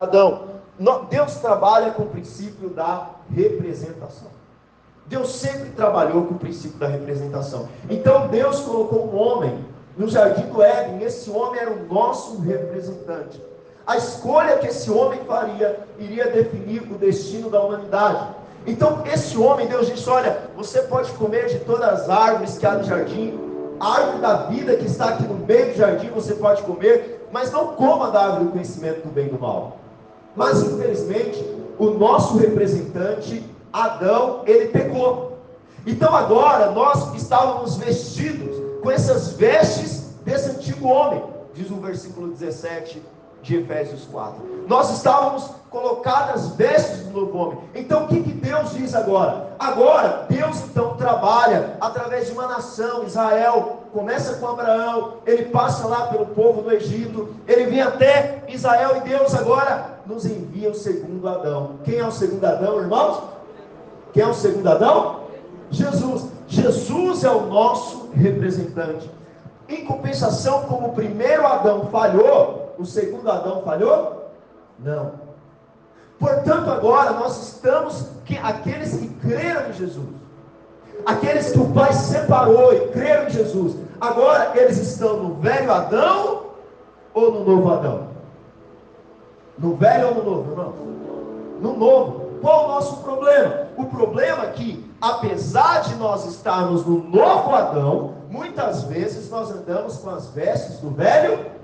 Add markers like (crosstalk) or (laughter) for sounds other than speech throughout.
Adão. Deus trabalha com o princípio da representação. Deus sempre trabalhou com o princípio da representação. Então Deus colocou um homem no jardim do Éden, esse homem era o nosso representante. A escolha que esse homem faria iria definir o destino da humanidade. Então, esse homem, Deus disse: Olha, você pode comer de todas as árvores que há no jardim, a árvore da vida que está aqui no meio do jardim, você pode comer, mas não coma da árvore do conhecimento do bem e do mal. Mas, infelizmente, o nosso representante, Adão, ele pecou. Então, agora, nós estávamos vestidos com essas vestes desse antigo homem, diz o versículo 17 de Efésios 4. Nós estávamos colocadas vestes do novo homem. Então o que, que Deus diz agora? Agora, Deus então trabalha através de uma nação, Israel. Começa com Abraão, ele passa lá pelo povo do Egito, ele vem até Israel e Deus agora nos envia o segundo Adão. Quem é o segundo Adão, irmãos? Quem é o segundo Adão? Jesus. Jesus é o nosso representante. Em compensação, como o primeiro Adão falhou, o segundo Adão falhou? Não. Portanto, agora nós estamos, que, aqueles que creram em Jesus, aqueles que o Pai separou e creram em Jesus, agora eles estão no velho Adão ou no novo Adão? No velho ou no novo, irmão? No novo. Qual o nosso problema? O problema é que, apesar de nós estarmos no novo Adão, muitas vezes nós andamos com as vestes do velho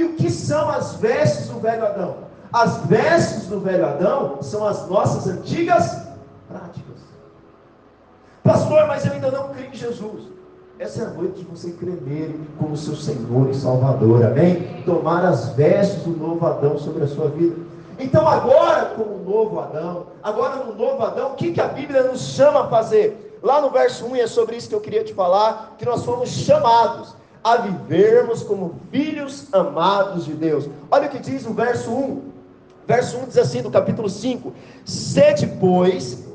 e o que são as vestes do velho Adão? As vestes do velho Adão são as nossas antigas práticas. Pastor, mas eu ainda não creio em Jesus. Essa é a noite de você crer nele como seu Senhor e Salvador, amém? Tomar as vestes do novo Adão sobre a sua vida. Então, agora, com o novo Adão, agora no novo Adão, o que, que a Bíblia nos chama a fazer? Lá no verso 1, é sobre isso que eu queria te falar, que nós fomos chamados a vivermos como filhos amados de Deus. Olha o que diz o verso 1. Verso 1 diz assim, do capítulo 5: Sede, pois,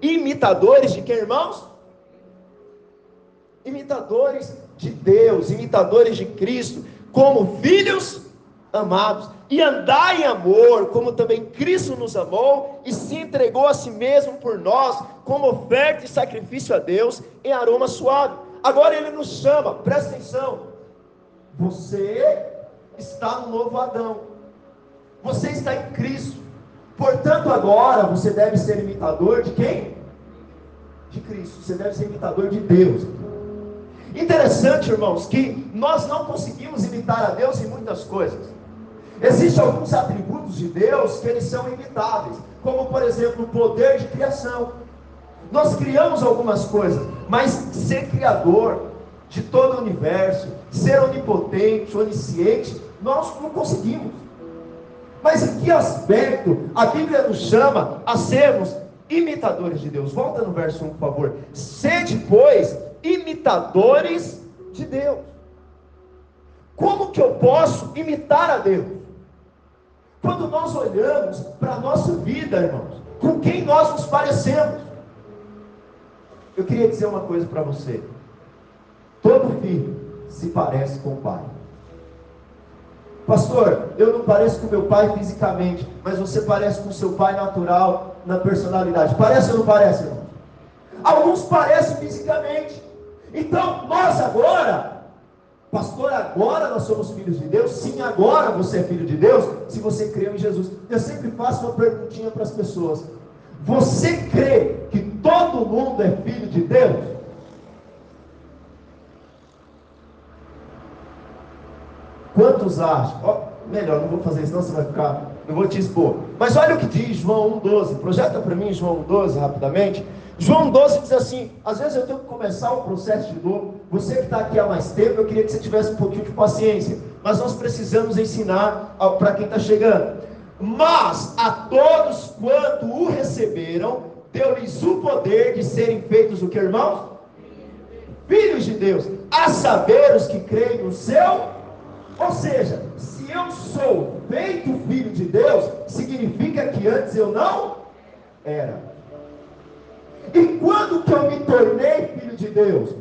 imitadores de quem, irmãos? Imitadores de Deus, imitadores de Cristo, como filhos amados, e andai em amor, como também Cristo nos amou e se entregou a si mesmo por nós, como oferta e sacrifício a Deus em aroma suave. Agora ele nos chama, presta atenção. Você está no novo Adão. Você está em Cristo. Portanto, agora você deve ser imitador de quem? De Cristo. Você deve ser imitador de Deus. Interessante, irmãos, que nós não conseguimos imitar a Deus em muitas coisas. Existem alguns atributos de Deus que eles são imitáveis, como por exemplo o poder de criação. Nós criamos algumas coisas, mas ser criador de todo o universo, ser onipotente, onisciente, nós não conseguimos. Mas em que aspecto a Bíblia nos chama a sermos imitadores de Deus? Volta no verso 1, por favor. Sede, pois, imitadores de Deus. Como que eu posso imitar a Deus? Quando nós olhamos para a nossa vida, irmãos, com quem nós nos parecemos. Eu queria dizer uma coisa para você. Todo filho se parece com o pai. Pastor, eu não pareço com meu pai fisicamente, mas você parece com seu pai natural na personalidade. Parece ou não parece, irmão? Alguns parecem fisicamente. Então, nós agora, pastor, agora nós somos filhos de Deus. Sim, agora você é filho de Deus, se você crê em Jesus. Eu sempre faço uma perguntinha para as pessoas: Você crê que todo mundo é filho de Deus? Quantos acham? Oh, melhor, não vou fazer isso, senão você vai ficar. Não vou te expor. Mas olha o que diz João 1,12. Projeta para mim João 1,12 rapidamente. João 12 diz assim: às vezes eu tenho que começar o processo de novo. Você que está aqui há mais tempo, eu queria que você tivesse um pouquinho de paciência. Mas nós precisamos ensinar para quem está chegando. Mas a todos quanto o receberam, deu-lhes o poder de serem feitos o que, irmãos? Filhos de Deus, a saber os que creem no seu. Ou seja, se eu sou feito filho de Deus, significa que antes eu não era. E quando que eu me tornei filho de Deus?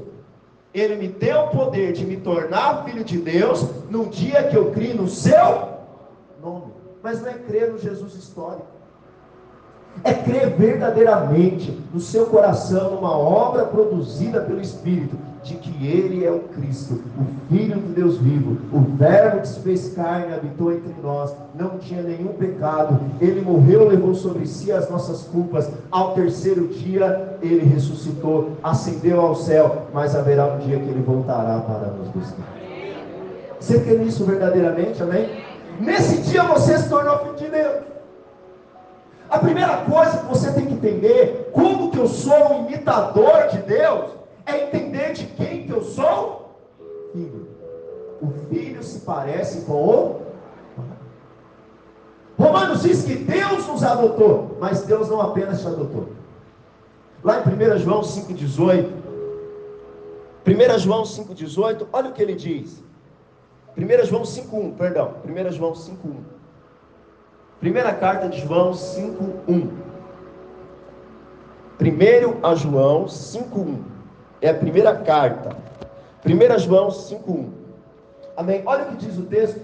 Ele me deu o poder de me tornar filho de Deus no dia que eu criei no seu nome. mas não é crer no Jesus histórico. É crer verdadeiramente no seu coração numa obra produzida pelo Espírito, de que Ele é o Cristo, o Filho do Deus vivo, o Verbo que se fez carne habitou entre nós, não tinha nenhum pecado, Ele morreu, levou sobre si as nossas culpas, ao terceiro dia Ele ressuscitou, ascendeu ao céu, mas haverá um dia que Ele voltará para nos buscar. Você crê nisso verdadeiramente, amém? Nesse dia você se tornou filho de Deus. A primeira coisa que você tem que entender, como que eu sou um imitador de Deus, é entender de quem que eu sou filho. O filho se parece com o Romanos diz que Deus nos adotou, mas Deus não apenas te adotou. Lá em 1 João 5,18, 1 João 5,18, olha o que ele diz. 1 João 5,1, perdão, 1 João 5,1. Primeira carta de João 5,1. Primeiro a João 5,1. É a primeira carta. 1 João 5,1. Amém? Olha o que diz o texto.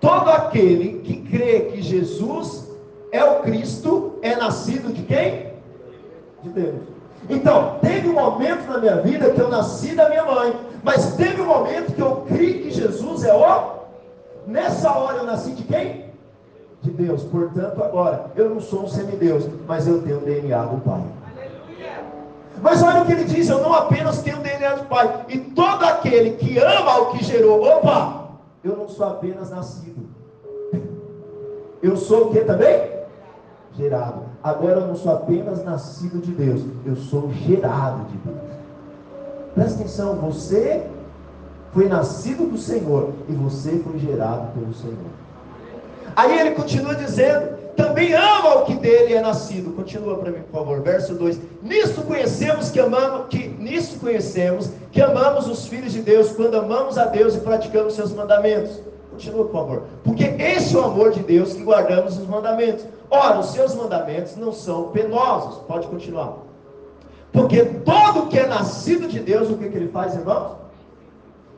Todo aquele que crê que Jesus é o Cristo é nascido de quem? De Deus. Então, teve um momento na minha vida que eu nasci da minha mãe, mas teve um momento que eu criei que Jesus é o. Nessa hora eu nasci de quem? De Deus. Portanto, agora, eu não sou um semideus, mas eu tenho o DNA do Pai. Mas olha o que ele diz: eu não apenas tenho o DNA do Pai, e todo aquele que ama o que gerou, opa, eu não sou apenas nascido, eu sou o que também? Gerado. Agora eu não sou apenas nascido de Deus, eu sou gerado de Deus. Presta atenção, você foi nascido do Senhor e você foi gerado pelo Senhor. Aí ele continua dizendo: também ama o que dele é nascido. Continua para mim, por favor. Verso 2. Nisto conhecemos que amamos, que nisto conhecemos que amamos os filhos de Deus quando amamos a Deus e praticamos seus mandamentos. Continua, por favor. Porque esse é o amor de Deus que guardamos os mandamentos. Ora, os seus mandamentos não são penosos. Pode continuar. Porque todo que é nascido de Deus, o que, que ele faz, irmãos?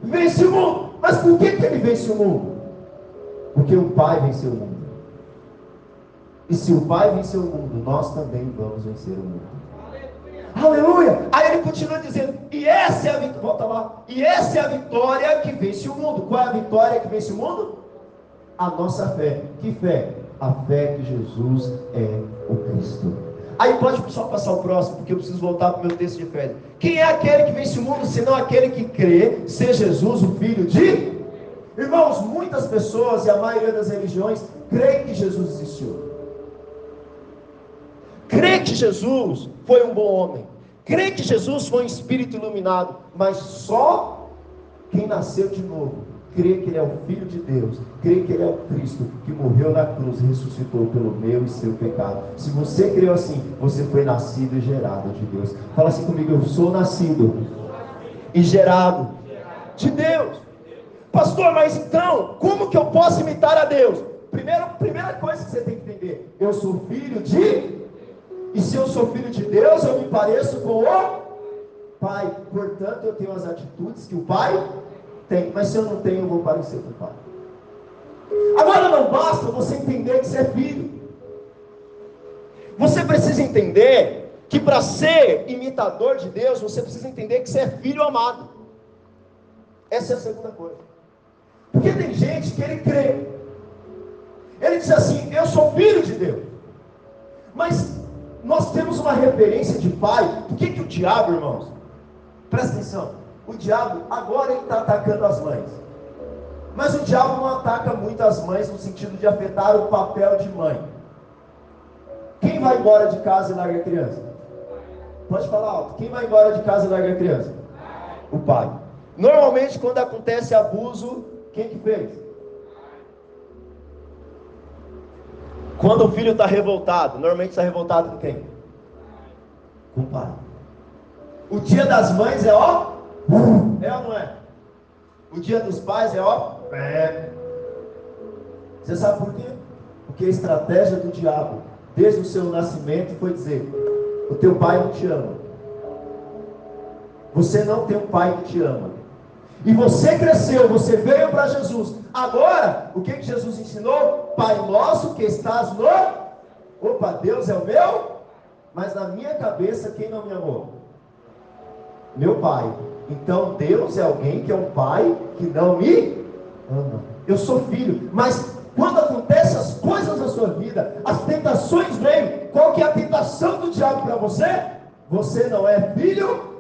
Vence o mundo. Mas por que, que ele vence o mundo? Porque o Pai venceu o mundo. E se o Pai venceu o mundo, nós também vamos vencer o mundo. Aleluia! Aí ele continua dizendo: e essa é a vitória, volta lá, e essa é a vitória que vence o mundo. Qual é a vitória que vence o mundo? A nossa fé. Que fé? A fé que Jesus é o Cristo. Aí pode só passar o próximo, porque eu preciso voltar para o meu texto de fé. Quem é aquele que vence o mundo, senão aquele que crê ser Jesus, o Filho de Irmãos, muitas pessoas e a maioria das religiões creem que Jesus existiu. Crê que Jesus foi um bom homem. Crê que Jesus foi um espírito iluminado. Mas só quem nasceu de novo crê que Ele é o Filho de Deus, crê que Ele é o Cristo que morreu na cruz e ressuscitou pelo meu e seu pecado. Se você creu assim, você foi nascido e gerado de Deus. Fala assim comigo: eu sou nascido e gerado de Deus. Pastor, mas então, como que eu posso imitar a Deus? Primeiro, primeira coisa que você tem que entender: eu sou filho de. E se eu sou filho de Deus, eu me pareço com o Pai. Portanto, eu tenho as atitudes que o Pai tem. Mas se eu não tenho, eu vou parecer com o Pai. Agora não basta você entender que você é filho. Você precisa entender que para ser imitador de Deus, você precisa entender que você é filho amado. Essa é a segunda coisa. Porque tem gente que ele crê. Ele diz assim: Eu sou filho de Deus. Mas nós temos uma referência de pai. Por que, que o diabo, irmãos? Presta atenção. O diabo, agora ele está atacando as mães. Mas o diabo não ataca muito as mães no sentido de afetar o papel de mãe. Quem vai embora de casa e larga a criança? Pode falar alto. Quem vai embora de casa e larga a criança? O pai. Normalmente, quando acontece abuso, quem que fez? Quando o filho está revoltado, normalmente está revoltado com quem? Com o pai. O dia das mães é ó, é ou não é? O dia dos pais é ó, é. Você sabe por quê? Porque a estratégia do diabo, desde o seu nascimento, foi dizer: o teu pai não te ama. Você não tem um pai que te ama. E você cresceu, você veio para Jesus. Agora, o que, que Jesus ensinou? Pai nosso que estás no. Opa, Deus é o meu, mas na minha cabeça quem não me amou? Meu pai. Então Deus é alguém que é um pai que não me ama. Eu sou filho, mas quando acontecem as coisas na sua vida, as tentações vêm. Qual que é a tentação do diabo para você? Você não é filho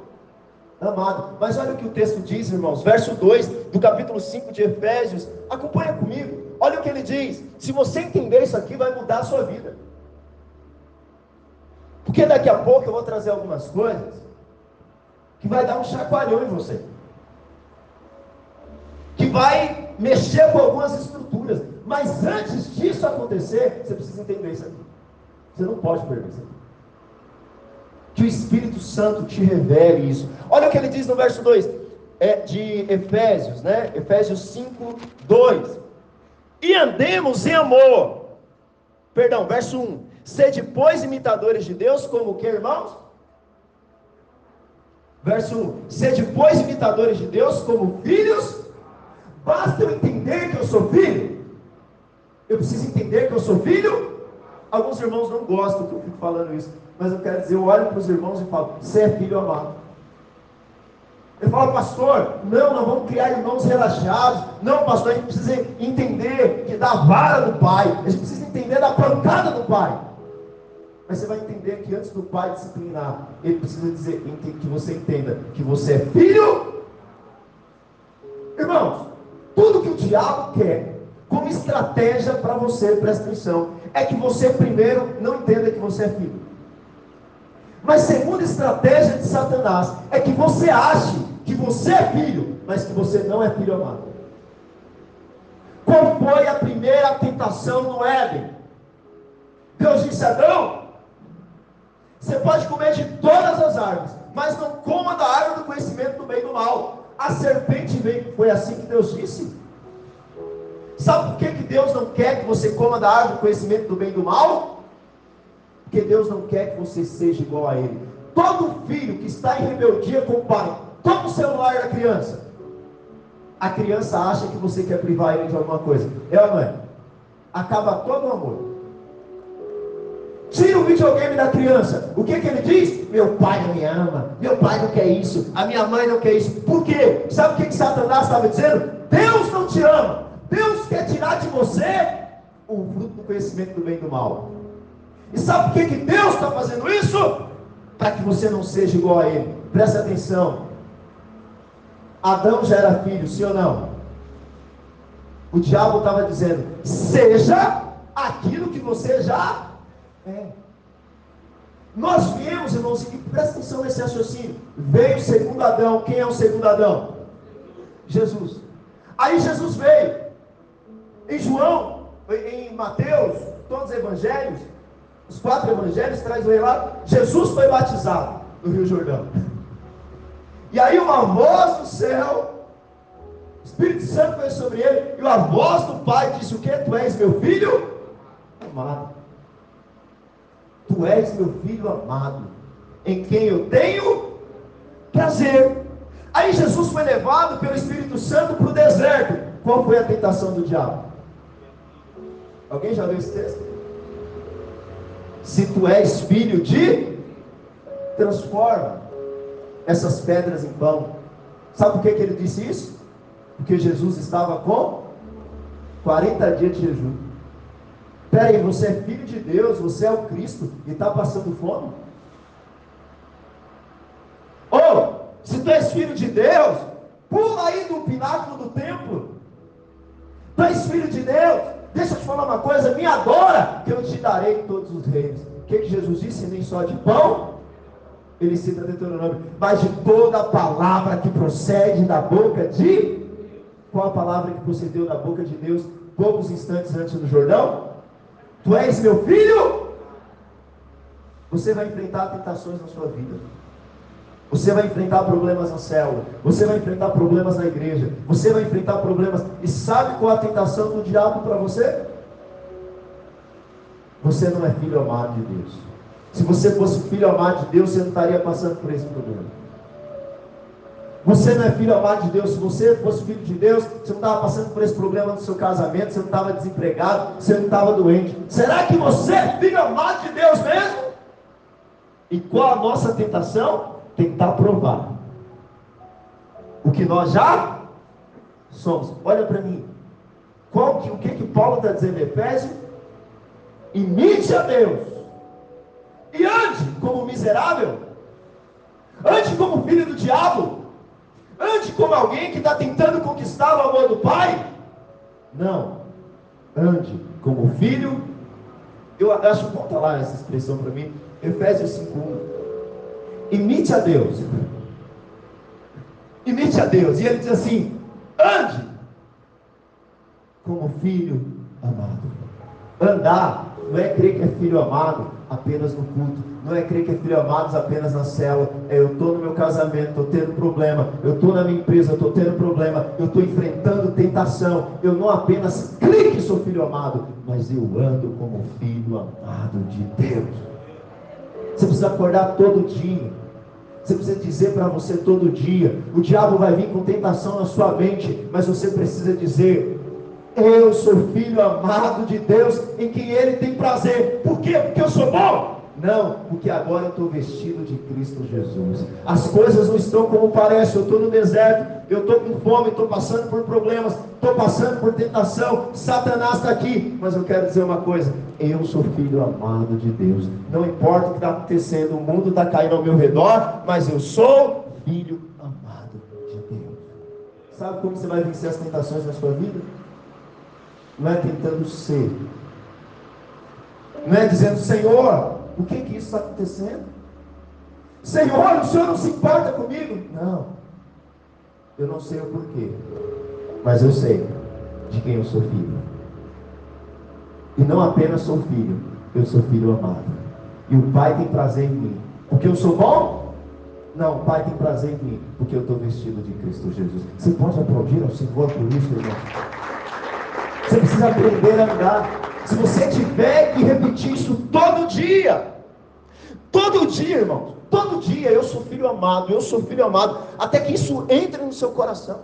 amado. Mas olha o que o texto diz, irmãos, verso 2 do capítulo 5 de Efésios. Acompanha comigo. Olha o que ele diz. Se você entender isso aqui, vai mudar a sua vida. Porque daqui a pouco eu vou trazer algumas coisas que vai dar um chacoalhão em você. Que vai mexer com algumas estruturas. Mas antes disso acontecer, você precisa entender isso aqui. Você não pode perder isso aqui. Que o Espírito Santo te revele isso. Olha o que ele diz no verso 2 é, de Efésios, né? Efésios 5, 2. E andemos em amor. Perdão, verso 1. Sede, pois, imitadores de Deus, como que, irmãos? Verso 1. Sede, pois, imitadores de Deus, como filhos. Basta eu entender que eu sou filho. Eu preciso entender que eu sou filho. Alguns irmãos não gostam que eu fico falando isso. Mas eu quero dizer, eu olho para os irmãos e falo, você é filho amado. Ele fala, pastor, não, nós vamos criar irmãos relaxados. Não, pastor, a gente precisa entender que da vara do pai, a gente precisa entender da pancada do pai. Mas você vai entender que antes do pai disciplinar, ele precisa dizer que você entenda que você é filho. Irmãos, tudo que o diabo quer como estratégia para você, presta atenção, é que você primeiro não entenda que você é filho. Mas segunda estratégia de Satanás é que você ache que você é filho, mas que você não é filho amado. Qual foi a primeira tentação no Éden? Deus disse a Adão: Você pode comer de todas as árvores, mas não coma da árvore do conhecimento do bem e do mal. A serpente veio, foi assim que Deus disse. Sabe por que, que Deus não quer que você coma da árvore do conhecimento do bem e do mal? Porque Deus não quer que você seja igual a Ele. Todo filho que está em rebeldia com o pai, toma o celular da criança. A criança acha que você quer privar ele de alguma coisa. É ou não é? Acaba todo o amor. Tira o videogame da criança. O que, que ele diz? Meu pai não me ama. Meu pai não quer isso. A minha mãe não quer isso. Por quê? Sabe o que, que Satanás estava dizendo? Deus não te ama. Deus quer tirar de você o fruto do conhecimento do bem e do mal. E sabe por que, que Deus está fazendo isso? Para que você não seja igual a Ele. Preste atenção. Adão já era filho, sim ou não? O diabo estava dizendo: seja aquilo que você já é. Nós viemos, irmãos, e presta atenção nesse raciocínio. Veio o segundo Adão. Quem é o segundo Adão? Jesus. Aí Jesus veio. Em João, em Mateus, todos os evangelhos, os quatro evangelhos traz o relato, Jesus foi batizado no Rio Jordão. E aí uma voz do céu, o Espírito Santo veio sobre ele, e a voz do Pai disse: O que? Tu és meu filho amado. Tu és meu filho amado, em quem eu tenho prazer. Aí Jesus foi levado pelo Espírito Santo para o deserto. Qual foi a tentação do diabo? Alguém já leu esse texto? Se tu és filho de, transforma essas pedras em pão. Sabe por que, que ele disse isso? Porque Jesus estava com 40 dias de jejum. Peraí, você é filho de Deus, você é o Cristo e está passando fome? Ou, se tu és filho de Deus, pula aí do pináculo do templo. Tu és filho de Deus, Deixa eu te falar uma coisa, me adora, que eu te darei todos os reinos. O que, que Jesus disse? Nem só de pão, ele cita Deuteronômio, mas de toda a palavra que procede da boca de. Qual a palavra que procedeu da boca de Deus poucos instantes antes do Jordão? Tu és meu filho? Você vai enfrentar tentações na sua vida. Você vai enfrentar problemas na célula. Você vai enfrentar problemas na igreja. Você vai enfrentar problemas. E sabe qual a tentação do diabo para você? Você não é filho amado de Deus. Se você fosse filho amado de Deus, você não estaria passando por esse problema. Você não é filho amado de Deus. Se você fosse filho de Deus, você não estava passando por esse problema no seu casamento, você não estava desempregado, você não estava doente. Será que você é filho amado de Deus mesmo? E qual a nossa tentação? Tentar provar o que nós já somos. Olha para mim. Qual que, o que, que Paulo está dizendo em Efésios? Imite a Deus. E ande como miserável. Ande como filho do diabo. Ande como alguém que está tentando conquistar o amor do Pai? Não. Ande como filho. Eu acho, volta lá essa expressão para mim. Efésios 5.1. Imite a Deus. Imite a Deus. E ele diz assim: ande como filho amado. Andar não é crer que é filho amado apenas no culto, não é crer que é filho amado apenas na cela. É eu estou no meu casamento, estou tendo problema, eu estou na minha empresa, estou tendo problema, eu estou enfrentando tentação. Eu não apenas creio que sou filho amado, mas eu ando como filho amado de Deus. Você precisa acordar todo dia. Você precisa dizer para você todo dia. O diabo vai vir com tentação na sua mente, mas você precisa dizer: eu sou filho amado de Deus, em quem Ele tem prazer. Por quê? Porque eu sou bom? Não, porque agora eu estou vestido de Cristo Jesus. As coisas não estão como parece. Eu estou no deserto, eu estou com fome, estou passando por problemas, estou passando por tentação. Satanás está aqui, mas eu quero dizer uma coisa: eu sou filho amado de Deus. Não importa o que está acontecendo, o mundo está caindo ao meu redor, mas eu sou filho amado de Deus. Sabe como você vai vencer as tentações na sua vida? não é tentando ser, não é dizendo, Senhor, o que que isso está acontecendo? Senhor, o Senhor não se importa comigo? Não, eu não sei o porquê, mas eu sei de quem eu sou filho. E não apenas sou filho, eu sou filho amado. E o Pai tem prazer em mim. Porque eu sou bom? Não, o Pai tem prazer em mim, porque eu estou vestido de Cristo Jesus. Você pode aplaudir ao Senhor por isso, irmão? Você precisa aprender a andar. Se você tiver que repetir isso todo dia, todo dia, irmão, todo dia eu sou filho amado, eu sou filho amado, até que isso entre no seu coração,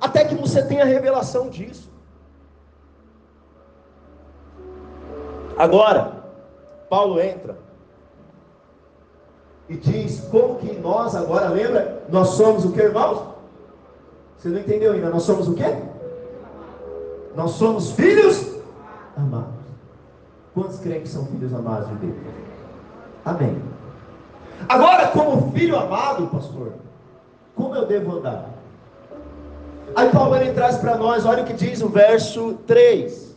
até que você tenha revelação disso. Agora, Paulo entra e diz como que nós agora, lembra? Nós somos o que, irmãos? Você não entendeu ainda? Nós somos o que? Nós somos filhos amados. Quantos creem que são filhos amados de Deus? Amém. Agora, como filho amado, pastor, como eu devo andar? Aí Paulo ele traz para nós, olha o que diz o verso 3.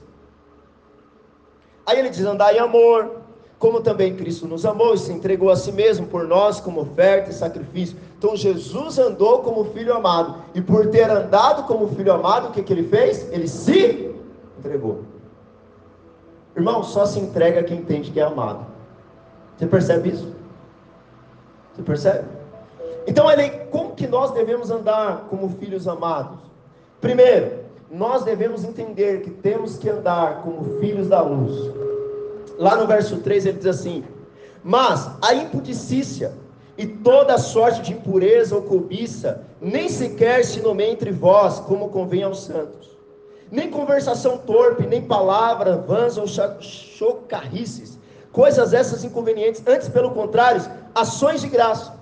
Aí ele diz: andar em amor, como também Cristo nos amou e se entregou a si mesmo por nós como oferta e sacrifício. Então Jesus andou como filho amado, e por ter andado como filho amado, o que, que ele fez? Ele se entregou. Irmão, só se entrega quem entende que é amado. Você percebe isso? Você percebe? Então, ele, como que nós devemos andar como filhos amados? Primeiro, nós devemos entender que temos que andar como filhos da luz. Lá no verso 3 ele diz assim: Mas a impudicícia e toda sorte de impureza ou cobiça nem sequer se nomeia entre vós, como convém aos santos. Nem conversação torpe, nem palavra vãs ou chocarrices, coisas essas inconvenientes, antes pelo contrário, ações de graça.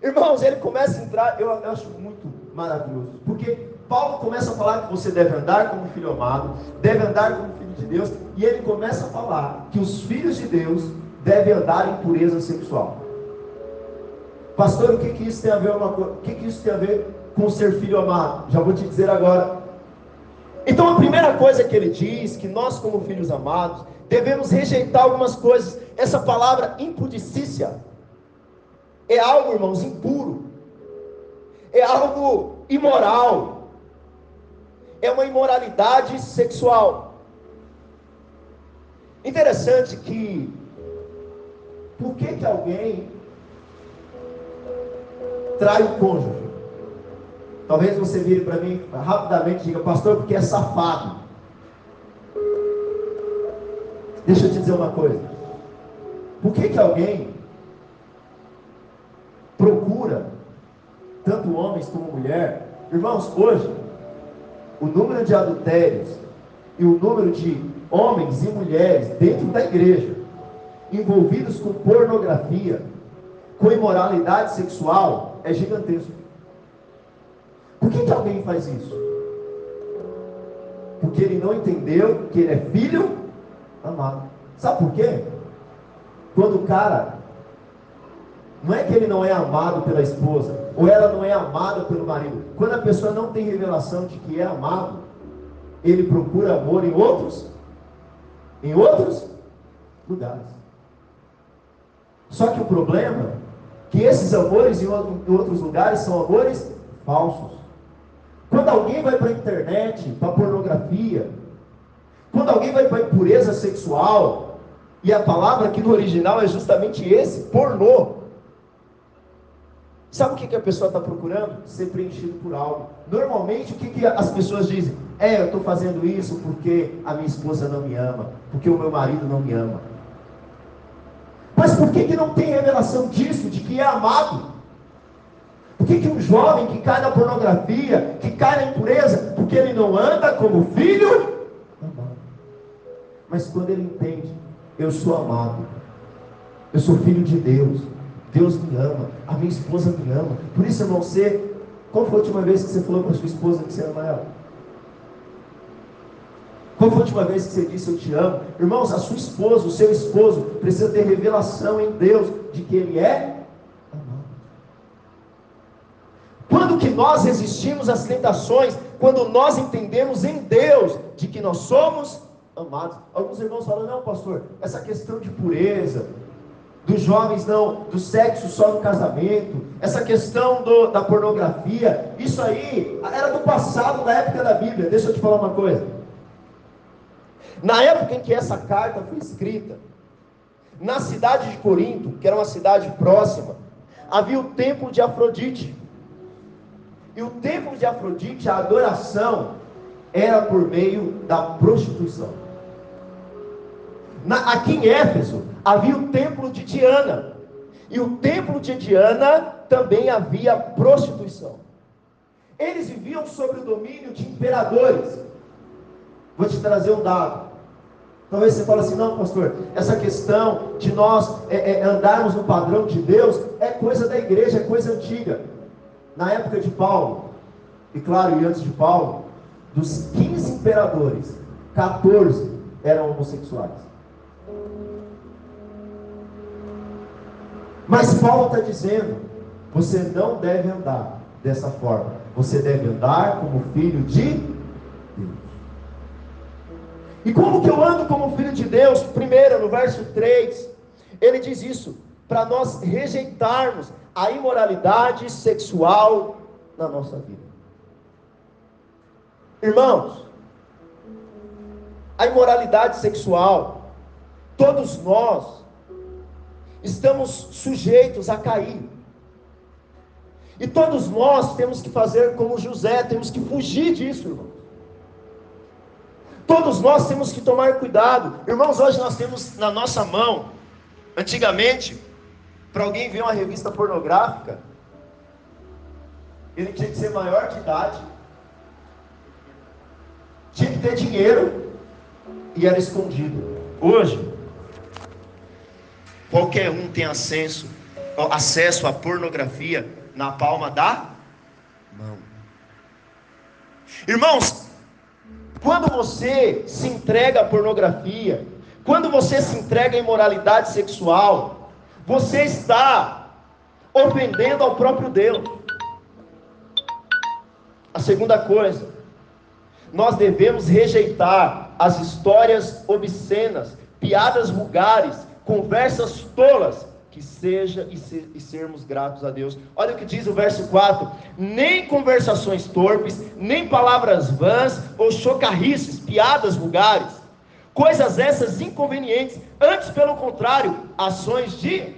Irmãos, ele começa a entrar, eu, eu acho muito maravilhoso, porque Paulo começa a falar que você deve andar como filho amado, deve andar como filho de Deus, e ele começa a falar que os filhos de Deus devem andar em pureza sexual. Pastor, o que, que isso tem a ver uma o que, que isso tem a ver com ser filho amado? Já vou te dizer agora. Então a primeira coisa que ele diz que nós como filhos amados devemos rejeitar algumas coisas. Essa palavra impudicícia é algo, irmãos, impuro. É algo imoral é uma imoralidade sexual. Interessante que por que que alguém trai o cônjuge? Talvez você vire para mim rapidamente e diga, pastor, porque é safado. Deixa eu te dizer uma coisa. Por que que alguém procura, tanto homens como mulher. Irmãos, hoje, o número de adultérios e o número de homens e mulheres dentro da igreja envolvidos com pornografia, com imoralidade sexual, é gigantesco. Por que, que alguém faz isso? Porque ele não entendeu que ele é filho amado. Sabe por quê? Quando o cara, não é que ele não é amado pela esposa, ou ela não é amada pelo marido. Quando a pessoa não tem revelação de que é amado, ele procura amor em outros, em outros lugares. Só que o problema é que esses amores em outros lugares são amores falsos. Quando alguém vai para a internet, para pornografia, quando alguém vai para a impureza sexual, e a palavra aqui no original é justamente esse, pornô. Sabe o que, que a pessoa está procurando? Ser preenchido por algo. Normalmente, o que, que as pessoas dizem? É, eu estou fazendo isso porque a minha esposa não me ama, porque o meu marido não me ama. Mas por que, que não tem revelação disso, de que é amado? Que, que um jovem que cai na pornografia, que cai na impureza, porque ele não anda como filho? Mas quando ele entende, eu sou amado, eu sou filho de Deus, Deus me ama, a minha esposa me ama. Por isso, irmão, você. Qual foi a última vez que você falou para sua esposa que você ama ela? Qual foi a última vez que você disse eu te amo? Irmãos, a sua esposa, o seu esposo, precisa ter revelação em Deus de que ele é amado. Quando que nós resistimos às tentações? Quando nós entendemos em Deus de que nós somos amados. Alguns irmãos falam, não, pastor, essa questão de pureza, dos jovens não, do sexo só no casamento, essa questão do, da pornografia, isso aí era do passado, da época da Bíblia. Deixa eu te falar uma coisa. Na época em que essa carta foi escrita, na cidade de Corinto, que era uma cidade próxima, havia o templo de Afrodite. E o templo de Afrodite, a adoração, era por meio da prostituição. Na, aqui em Éfeso havia o templo de Diana. E o templo de Diana também havia prostituição. Eles viviam sob o domínio de imperadores. Vou te trazer um dado. Talvez você fale assim, não, pastor, essa questão de nós é, é, andarmos no padrão de Deus é coisa da igreja, é coisa antiga. Na época de Paulo, e claro, e antes de Paulo, dos 15 imperadores, 14 eram homossexuais. Mas Paulo está dizendo: você não deve andar dessa forma. Você deve andar como filho de Deus. E como que eu ando como filho de Deus? Primeiro, no verso 3, ele diz isso: para nós rejeitarmos a imoralidade sexual na nossa vida. Irmãos, a imoralidade sexual, todos nós estamos sujeitos a cair. E todos nós temos que fazer como José, temos que fugir disso, irmão. Todos nós temos que tomar cuidado. Irmãos, hoje nós temos na nossa mão, antigamente, para alguém ver uma revista pornográfica, ele tinha que ser maior de idade, tinha que ter dinheiro e era escondido. Hoje, Qualquer um tem acesso, acesso à pornografia na palma da mão. Irmãos, quando você se entrega à pornografia, quando você se entrega à imoralidade sexual, você está ofendendo ao próprio Deus. A segunda coisa, nós devemos rejeitar as histórias obscenas, piadas vulgares conversas tolas, que seja e, ser, e, sermos gratos a Deus. Olha o que diz o verso 4: nem conversações torpes, nem palavras vãs ou chocarrices, piadas vulgares, coisas essas inconvenientes, antes pelo contrário, ações de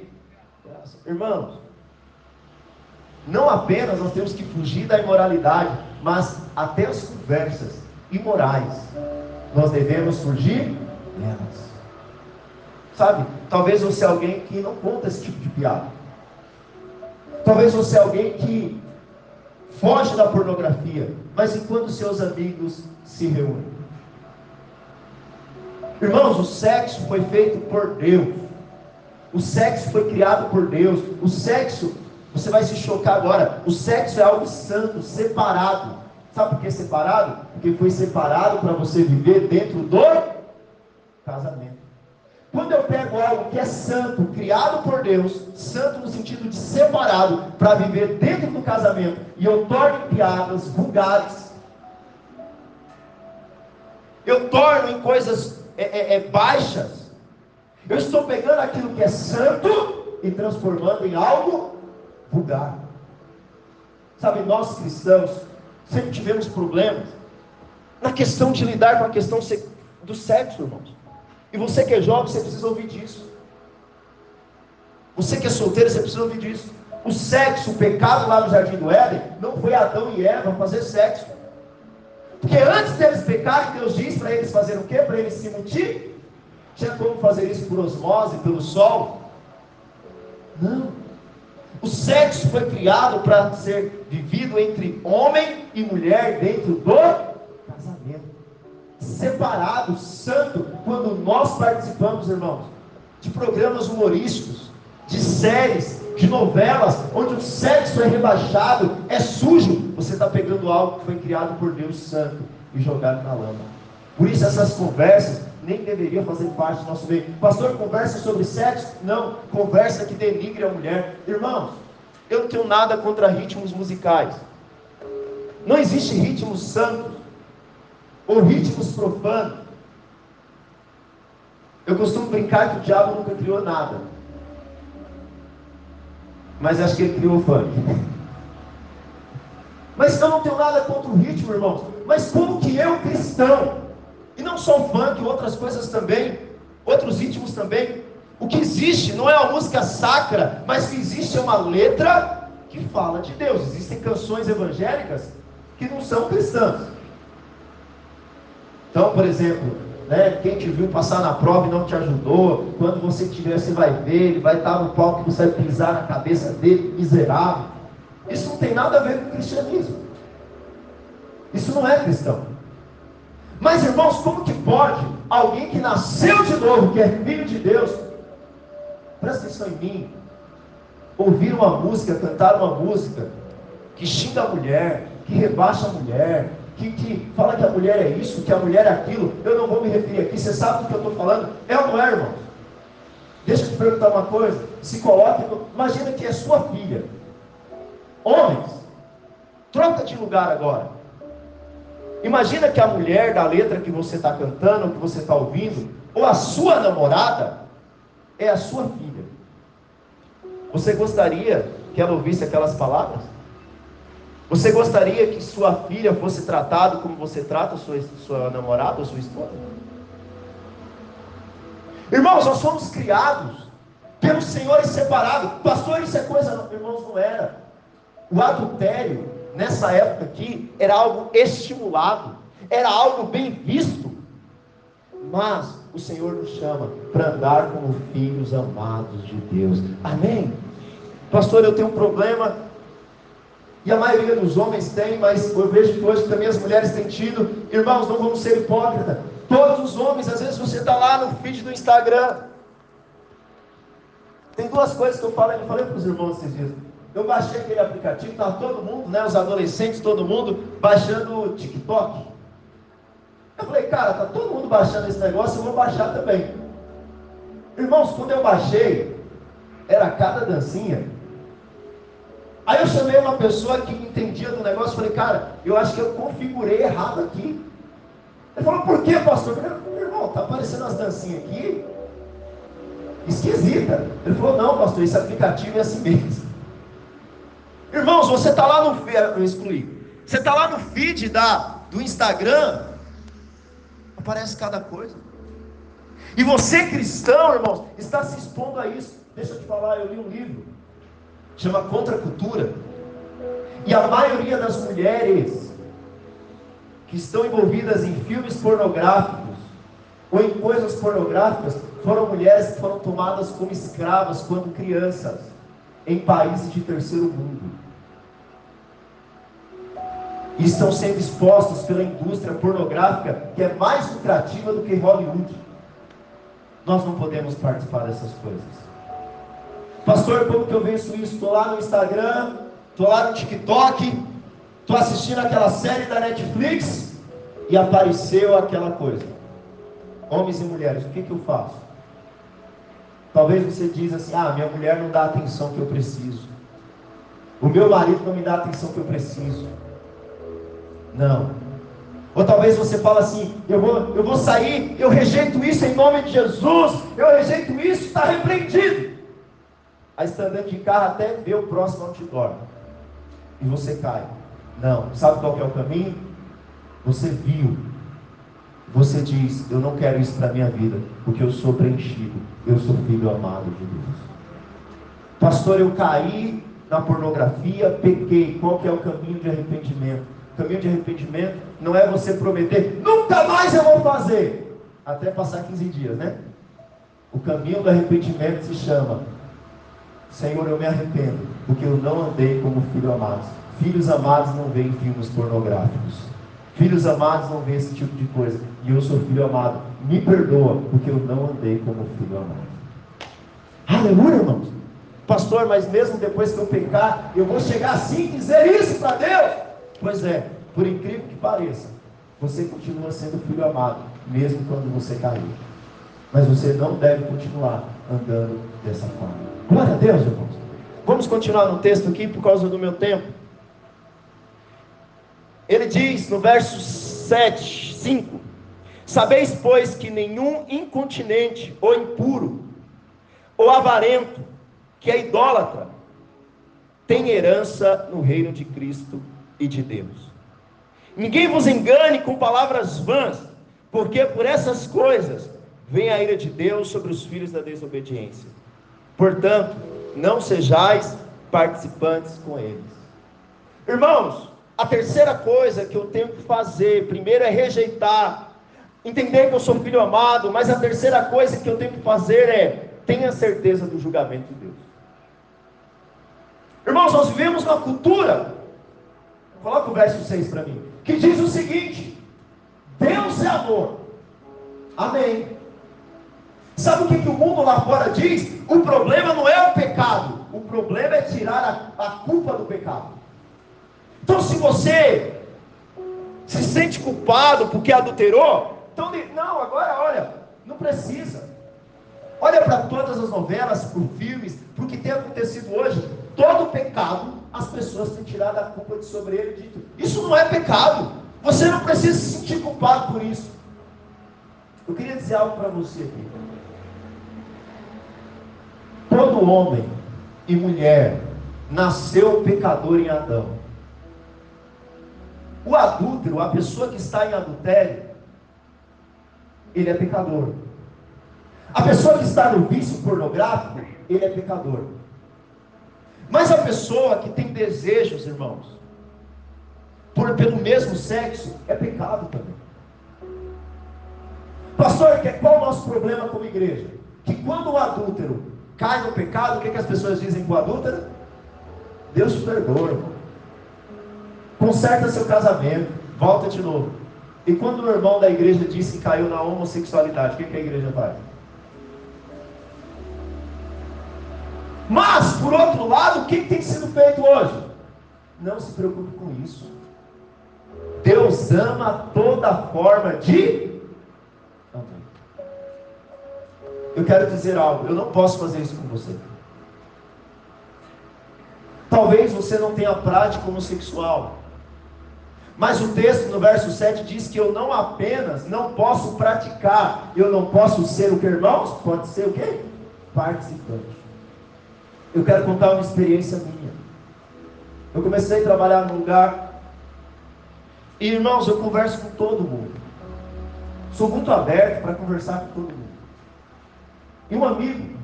irmãos. Não apenas nós temos que fugir da imoralidade, mas até as conversas imorais, nós devemos fugir delas. Sabe? Talvez você é alguém que não conta esse tipo de piada. Talvez você é alguém que foge da pornografia, mas enquanto seus amigos se reúnem. Irmãos, o sexo foi feito por Deus. O sexo foi criado por Deus. O sexo, você vai se chocar agora. O sexo é algo santo, separado. Sabe por que separado? Porque foi separado para você viver dentro do casamento. Quando eu pego algo que é santo, criado por Deus, santo no sentido de separado, para viver dentro do casamento, e eu torno piadas vulgares, eu torno em coisas é, é, é, baixas, eu estou pegando aquilo que é santo e transformando em algo vulgar. Sabe, nós cristãos sempre tivemos problemas na questão de lidar com a questão do sexo, irmãos. E você que é jovem, você precisa ouvir disso. Você que é solteiro, você precisa ouvir disso. O sexo, o pecado lá no jardim do Éden, não foi Adão e Eva fazer sexo. Porque antes deles pecarem, Deus diz para eles fazerem o quê? Para eles se mutir? Tinha como fazer isso por osmose, pelo sol? Não. O sexo foi criado para ser vivido entre homem e mulher dentro do casamento. Separado, santo, quando nós participamos, irmãos, de programas humorísticos, de séries, de novelas, onde o sexo é rebaixado, é sujo, você está pegando algo que foi criado por Deus Santo e jogado na lama. Por isso essas conversas nem deveriam fazer parte do nosso meio. Pastor, conversa sobre sexo? Não, conversa que denigre a mulher. Irmãos, eu não tenho nada contra ritmos musicais. Não existe ritmos santos ou ritmos profanos. Eu costumo brincar que o diabo nunca criou nada mas acho que ele criou o funk. Mas eu não tenho nada contra o ritmo, irmãos. Mas como que eu, cristão, e não só o funk, outras coisas também, outros ritmos também, o que existe não é uma música sacra, mas que existe é uma letra que fala de Deus. Existem canções evangélicas que não são cristãs. Então, por exemplo, né? Quem te viu passar na prova e não te ajudou, quando você tiver, você vai ver, ele vai estar no palco que você vai pisar na cabeça dele, miserável. Isso não tem nada a ver com o cristianismo. Isso não é cristão. Mas irmãos, como que pode alguém que nasceu de novo, que é filho de Deus, presta atenção em mim, ouvir uma música, cantar uma música que xinga a mulher, que rebaixa a mulher, que, que fala que a mulher é isso, que a mulher é aquilo, eu não vou me referir aqui, você sabe do que eu estou falando? É ou não é, irmão? Deixa eu te perguntar uma coisa, se coloque, imagina que é sua filha. Homens, troca de lugar agora. Imagina que a mulher da letra que você está cantando, que você está ouvindo, ou a sua namorada, é a sua filha. Você gostaria que ela ouvisse aquelas palavras? Você gostaria que sua filha fosse tratada como você trata sua, sua namorada ou sua esposa? Irmãos, nós somos criados pelo Senhor e separados. Pastor, isso é coisa, irmãos, não era. O adultério, nessa época aqui, era algo estimulado, era algo bem visto. Mas o Senhor nos chama para andar como filhos amados de Deus. Amém? Pastor, eu tenho um problema e a maioria dos homens tem, mas eu vejo que hoje também as mulheres têm tido. Irmãos, não vamos ser hipócritas. Todos os homens, às vezes você está lá no feed do Instagram. Tem duas coisas que eu falei, eu falei para os irmãos esses dias. Eu baixei aquele aplicativo, estava todo mundo, né, os adolescentes, todo mundo, baixando o TikTok. Eu falei, cara, tá todo mundo baixando esse negócio, eu vou baixar também. Irmãos, quando eu baixei, era cada dancinha Aí eu chamei uma pessoa que entendia do negócio, falei, cara, eu acho que eu configurei errado aqui. Ele falou, por que, pastor? Eu falei, meu irmão, tá aparecendo as dancinhas aqui, esquisita. Ele falou, não, pastor, esse aplicativo é assim mesmo. Irmãos, você está lá no eu. Você está lá no feed da, do Instagram, aparece cada coisa. E você, cristão, irmãos, está se expondo a isso. Deixa eu te falar, eu li um livro chama contracultura. E a maioria das mulheres que estão envolvidas em filmes pornográficos ou em coisas pornográficas foram mulheres que foram tomadas como escravas quando crianças em países de terceiro mundo. e estão sendo expostos pela indústria pornográfica que é mais lucrativa do que Hollywood. Nós não podemos participar dessas coisas. Pastor, como que eu venço isso? Estou lá no Instagram, estou lá no TikTok, estou assistindo aquela série da Netflix e apareceu aquela coisa. Homens e mulheres, o que, que eu faço? Talvez você diz assim: ah, minha mulher não dá a atenção que eu preciso. O meu marido não me dá a atenção que eu preciso. Não. Ou talvez você fale assim: eu vou, eu vou sair, eu rejeito isso em nome de Jesus, eu rejeito isso, está repreendido. Aí está andando de carro até ver o próximo outdoor. E você cai. Não. Sabe qual é o caminho? Você viu. Você diz: Eu não quero isso para a minha vida, porque eu sou preenchido. Eu sou filho amado de Deus. Pastor, eu caí na pornografia, pequei. Qual que é o caminho de arrependimento? O caminho de arrependimento não é você prometer, nunca mais eu vou fazer, até passar 15 dias, né? O caminho do arrependimento se chama Senhor, eu me arrependo, porque eu não andei como filho amado. Filhos amados não veem filmes pornográficos. Filhos amados não veem esse tipo de coisa. E eu sou filho amado. Me perdoa, porque eu não andei como filho amado. Aleluia, irmãos. Pastor, mas mesmo depois que eu pecar, eu vou chegar assim e dizer isso para Deus. Pois é, por incrível que pareça, você continua sendo filho amado, mesmo quando você cair. Mas você não deve continuar andando dessa forma. Glória a Deus, irmãos. Vamos continuar no texto aqui por causa do meu tempo. Ele diz no verso 7, 5: Sabeis, pois, que nenhum incontinente ou impuro, ou avarento, que é idólatra, tem herança no reino de Cristo e de Deus. Ninguém vos engane com palavras vãs, porque por essas coisas vem a ira de Deus sobre os filhos da desobediência. Portanto, não sejais participantes com eles. Irmãos, a terceira coisa que eu tenho que fazer, primeiro é rejeitar, entender que eu sou filho amado, mas a terceira coisa que eu tenho que fazer é tenha certeza do julgamento de Deus. Irmãos, nós vivemos uma cultura Coloca o verso 6 para mim. Que diz o seguinte: Deus é amor. Amém. Sabe o que, que o mundo lá fora diz? O problema não é o pecado, o problema é tirar a, a culpa do pecado. Então, se você se sente culpado porque adulterou, então, não, agora olha, não precisa. Olha para todas as novelas, por filmes, para o que tem acontecido hoje. Todo pecado as pessoas têm tirado a culpa de sobre ele dito: Isso não é pecado. Você não precisa se sentir culpado por isso. Eu queria dizer algo para você aqui. Todo homem e mulher nasceu pecador em Adão. O adúltero, a pessoa que está em adultério, ele é pecador. A pessoa que está no vício pornográfico, ele é pecador. Mas a pessoa que tem desejos, irmãos, por, pelo mesmo sexo, é pecado também. Pastor, qual é o nosso problema como igreja? Que quando o adúltero cai no pecado, o que, que as pessoas dizem para o adúltero? Deus te perdoa. Conserta seu casamento, volta de novo. E quando o irmão da igreja diz que caiu na homossexualidade, o que, que a igreja faz? Mas, por outro lado, o que tem sido feito hoje? Não se preocupe com isso. Deus ama toda forma de Eu quero dizer algo, eu não posso fazer isso com você. Talvez você não tenha prática homossexual. Mas o texto no verso 7 diz que eu não apenas não posso praticar, eu não posso ser o que, irmãos? Pode ser o quê? Participante. Eu quero contar uma experiência minha. Eu comecei a trabalhar num lugar. E irmãos, eu converso com todo mundo. Sou muito aberto para conversar com todo mundo. E um amigo,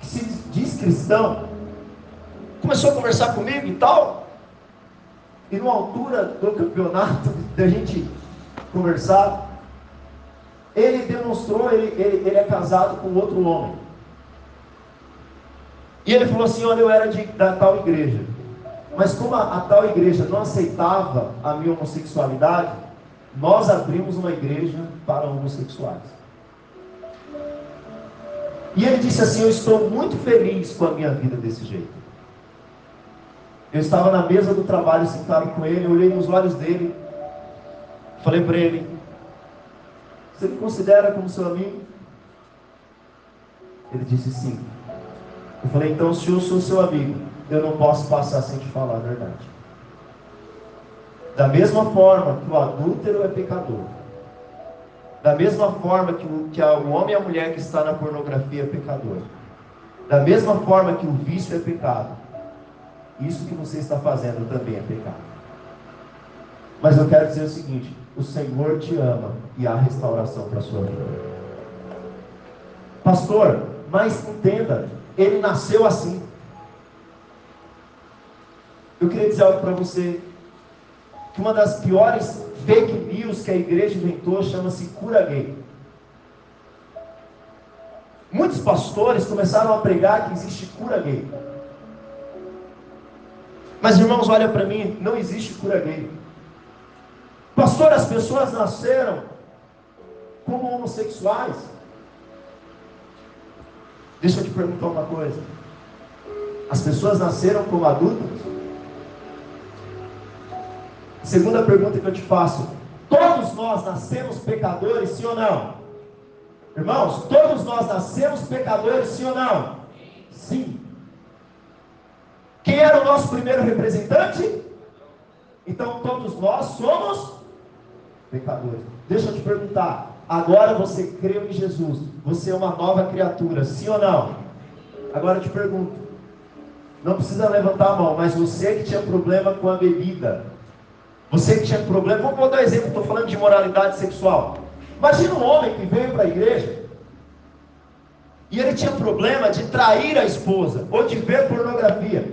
que se diz cristão, começou a conversar comigo e tal. E numa altura do campeonato, (laughs) da gente conversar, ele demonstrou, ele, ele, ele é casado com outro homem. E ele falou assim: Olha, eu era de, da tal igreja. Mas como a, a tal igreja não aceitava a minha homossexualidade, nós abrimos uma igreja para homossexuais. E ele disse assim: Eu estou muito feliz com a minha vida desse jeito. Eu estava na mesa do trabalho sentado com ele, olhei nos olhos dele, falei para ele: Você me considera como seu amigo? Ele disse sim. Eu falei: Então, se eu sou seu amigo, eu não posso passar sem te falar a verdade. Da mesma forma que o adúltero é pecador, da mesma forma que o, que o homem e a mulher que está na pornografia é pecador, da mesma forma que o vício é pecado, isso que você está fazendo também é pecado. Mas eu quero dizer o seguinte: o Senhor te ama e há restauração para a sua vida. Pastor, mas entenda, ele nasceu assim. Eu queria dizer algo para você que uma das piores fake news que a igreja inventou chama-se cura gay. Muitos pastores começaram a pregar que existe cura gay. Mas irmãos, olha para mim, não existe cura gay. Pastor, as pessoas nasceram como homossexuais. Deixa eu te perguntar uma coisa. As pessoas nasceram como adultos? Segunda pergunta que eu te faço: todos nós nascemos pecadores, sim ou não? Irmãos, todos nós nascemos pecadores, sim ou não? Sim. Quem era o nosso primeiro representante? Então todos nós somos pecadores. Deixa eu te perguntar: agora você creu em Jesus, você é uma nova criatura, sim ou não? Agora eu te pergunto: não precisa levantar a mão, mas você que tinha problema com a bebida, você que tinha problema, vamos botar um exemplo, estou falando de moralidade sexual. Imagina um homem que veio para a igreja e ele tinha problema de trair a esposa ou de ver pornografia.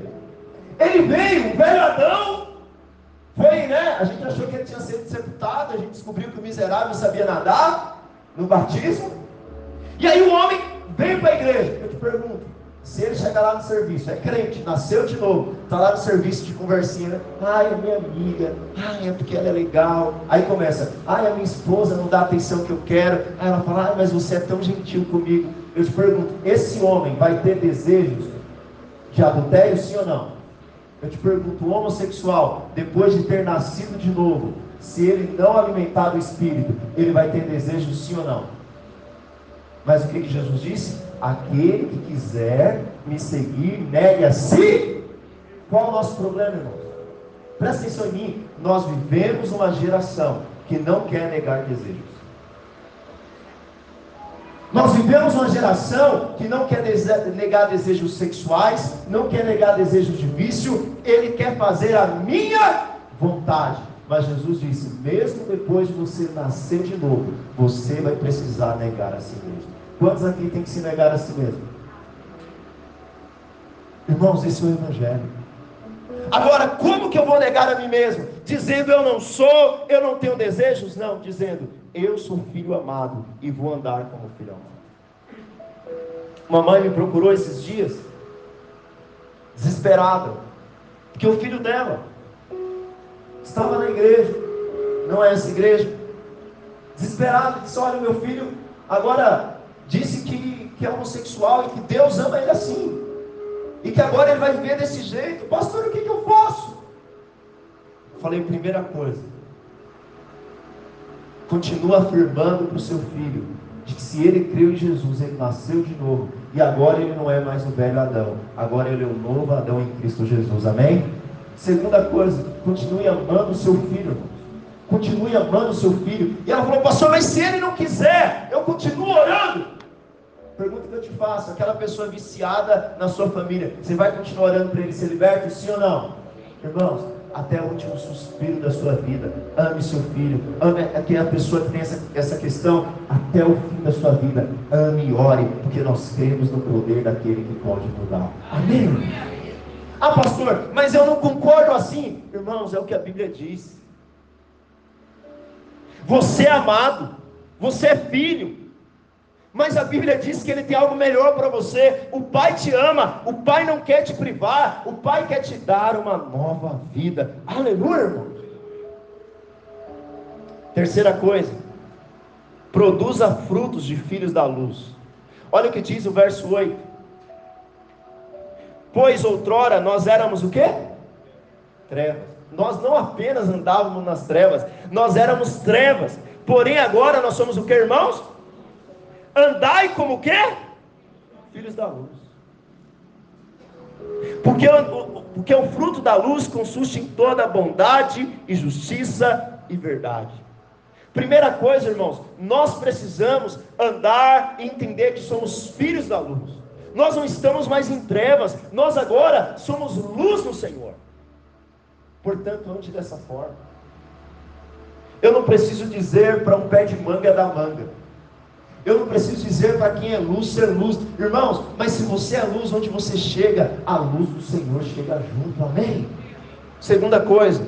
Ele veio, o velho Adão, foi, né? A gente achou que ele tinha sido sepultado, a gente descobriu que o miserável sabia nadar no batismo. E aí o homem veio para a igreja. Eu te pergunto, se ele chegar lá no serviço, é crente, nasceu de novo, está lá no serviço de conversinha, ai, é minha amiga, ai, é porque ela é legal. Aí começa, ai, a minha esposa não dá a atenção que eu quero. Aí ela fala, ai, mas você é tão gentil comigo. Eu te pergunto, esse homem vai ter desejos de adultério, sim ou não? Eu te pergunto, o homossexual, depois de ter nascido de novo, se ele não alimentar do espírito, ele vai ter desejos, sim ou não? Mas o que, que Jesus disse? Aquele que quiser me seguir, negue a si. Qual o nosso problema, irmãos? Presta atenção em mim. Nós vivemos uma geração que não quer negar desejos. Nós vivemos uma geração que não quer negar desejos sexuais, não quer negar desejos de vício, ele quer fazer a minha vontade. Mas Jesus disse: mesmo depois de você nascer de novo, você vai precisar negar a si mesmo. Quantos aqui tem que se negar a si mesmo? Irmãos, esse é o Evangelho. Agora, como que eu vou negar a mim mesmo? Dizendo eu não sou, eu não tenho desejos? Não, dizendo eu sou filho amado e vou andar como filho amado. Uma mãe me procurou esses dias, desesperada, porque o filho dela estava na igreja, não é essa igreja, desesperado, disse: Olha, meu filho agora disse que, que é homossexual e que Deus ama ele assim. E que agora ele vai viver desse jeito. Pastor, o que, que eu faço? falei, primeira coisa. Continua afirmando para o seu filho de que se ele creu em Jesus, ele nasceu de novo. E agora ele não é mais o velho Adão. Agora ele é o novo Adão em Cristo Jesus. Amém? Segunda coisa, continue amando o seu filho. Continue amando o seu filho. E ela falou, pastor, mas se ele não quiser, eu continuo orando. Pergunta que eu te faço: aquela pessoa viciada na sua família, você vai continuar orando para ele ser liberto, sim ou não? Irmãos, até o último suspiro da sua vida, ame seu filho, ame aquela pessoa que tem essa, essa questão, até o fim da sua vida, ame e ore, porque nós cremos no poder daquele que pode mudar. Amém? Ah, pastor, mas eu não concordo assim. Irmãos, é o que a Bíblia diz. Você é amado, você é filho, Mas a Bíblia diz que Ele tem algo melhor para você. O Pai te ama, o Pai não quer te privar, o Pai quer te dar uma nova vida. Aleluia, irmão. Terceira coisa, produza frutos de filhos da luz. Olha o que diz o verso 8. Pois outrora nós éramos o quê? Trevas. Nós não apenas andávamos nas trevas, nós éramos trevas. Porém agora nós somos o que, irmãos? Andai como o quê? Filhos da luz. Porque, porque o fruto da luz consiste em toda bondade e justiça e verdade. Primeira coisa, irmãos, nós precisamos andar e entender que somos filhos da luz. Nós não estamos mais em trevas, nós agora somos luz no Senhor. Portanto, ande dessa forma. Eu não preciso dizer para um pé de manga da manga. Eu não preciso dizer para quem é luz ser luz. Irmãos, mas se você é luz onde você chega, a luz do Senhor chega junto. Amém? Segunda coisa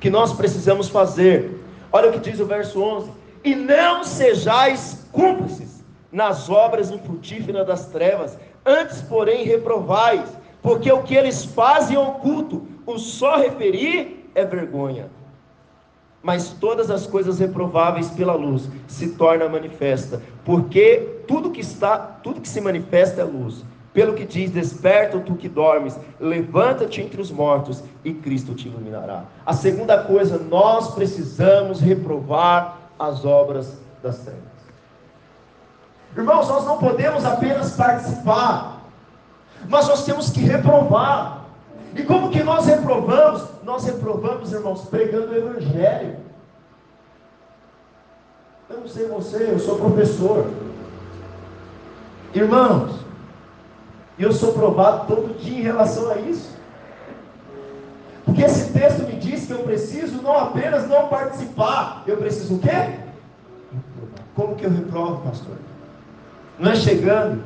que nós precisamos fazer Olha o que diz o verso 11: E não sejais cúmplices nas obras infrutíferas das trevas, antes, porém, reprovais, porque o que eles fazem oculto, o só referir é vergonha. Mas todas as coisas reprováveis pela luz se torna manifesta, porque tudo que está, tudo que se manifesta é luz. Pelo que diz: Desperta tu que dormes, levanta-te entre os mortos e Cristo te iluminará. A segunda coisa, nós precisamos reprovar as obras das trevas. Irmãos, nós não podemos apenas participar, mas nós temos que reprovar. E como que nós reprovamos? Nós reprovamos, irmãos, pregando o Evangelho. Eu não sei você, eu sou professor. Irmãos, eu sou provado todo dia em relação a isso. Porque esse texto me diz que eu preciso não apenas não participar, eu preciso o quê? Como que eu reprovo, pastor? Não é chegando,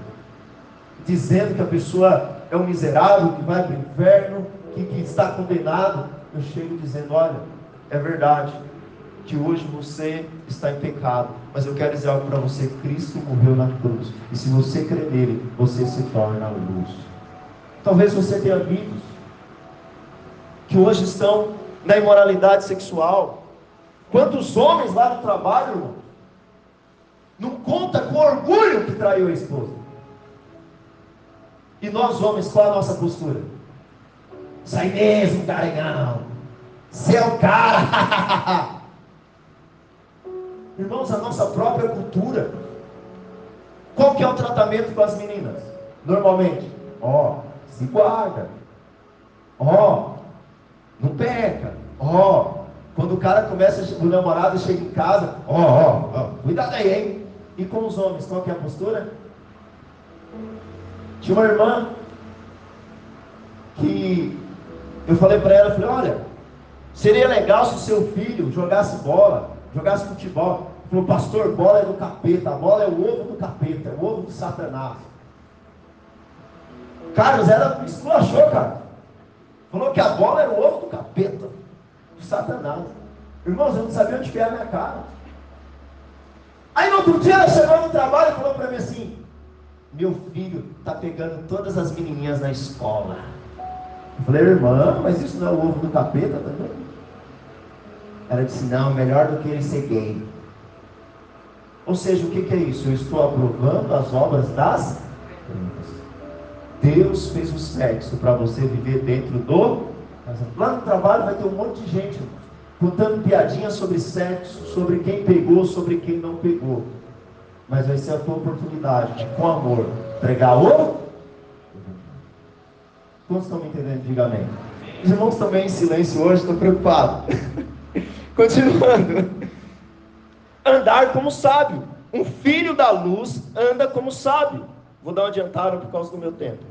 dizendo que a pessoa é um miserável, que vai para o inferno, que, que está condenado. Eu chego dizendo: olha, é verdade, que hoje você está em pecado, mas eu quero dizer algo para você: Cristo morreu na cruz, e se você crer nele, você se torna luz. Talvez você tenha amigos que hoje estão na imoralidade sexual. Quantos homens lá no trabalho, irmão, não conta com orgulho que traiu a esposa? E nós homens, qual a nossa postura? Sai mesmo, garanhão. Seu cara. (laughs) Irmãos, a nossa própria cultura. Qual que é o tratamento com as meninas? Normalmente, ó, se guarda. Ó, não peca. Ó, quando o cara começa, o namorado chega em casa, ó, ó, ó, cuidado aí, hein? E com os homens, qual que é a postura? Tinha uma irmã que eu falei para ela, falei, olha, seria legal se o seu filho jogasse bola jogasse futebol. Falou, pastor, bola é do capeta, a bola é o ovo do capeta, é o ovo do satanás. Carlos era, esculachou, cara. Falou que a bola era o ovo do capeta, do satanás. Irmãos, eu não sabia onde era a minha cara. Aí no outro dia ela chegou no trabalho e falou para mim assim: Meu filho está pegando todas as menininhas na escola. Eu falei, irmã, mas isso não é o ovo do capeta também? Tá ela disse: Não, melhor do que ele ser gay. Ou seja, o que, é isso? Eu estou aprovando as obras das Deus fez o sexo para você viver dentro do. Lá no trabalho vai ter um monte de gente contando piadinhas sobre sexo, sobre quem pegou, sobre quem não pegou. Mas vai ser a tua oportunidade de, com amor, pregar o. Quantos estão me entendendo? Diga amém. Os irmãos também em silêncio hoje, estou preocupado. (laughs) Continuando. Andar como sábio. Um filho da luz anda como sábio. Vou dar uma adiantada por causa do meu tempo.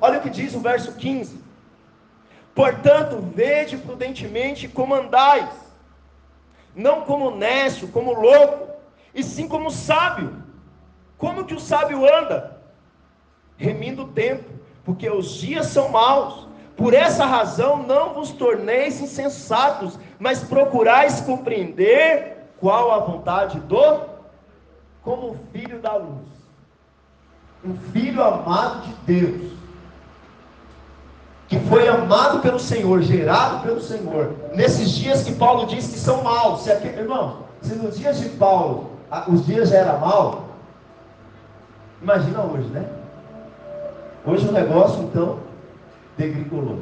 Olha o que diz o verso 15. Portanto, vede prudentemente como andais, não como nécio, como louco, e sim como sábio. Como que o sábio anda? Remindo o tempo, porque os dias são maus. Por essa razão não vos torneis insensatos, mas procurais compreender qual a vontade do. como filho da luz, um filho amado de Deus, que foi amado pelo Senhor, gerado pelo Senhor, nesses dias que Paulo diz que são maus. Se irmão, se nos dias de Paulo os dias já eram mal, imagina hoje, né? Hoje o negócio então degringolou.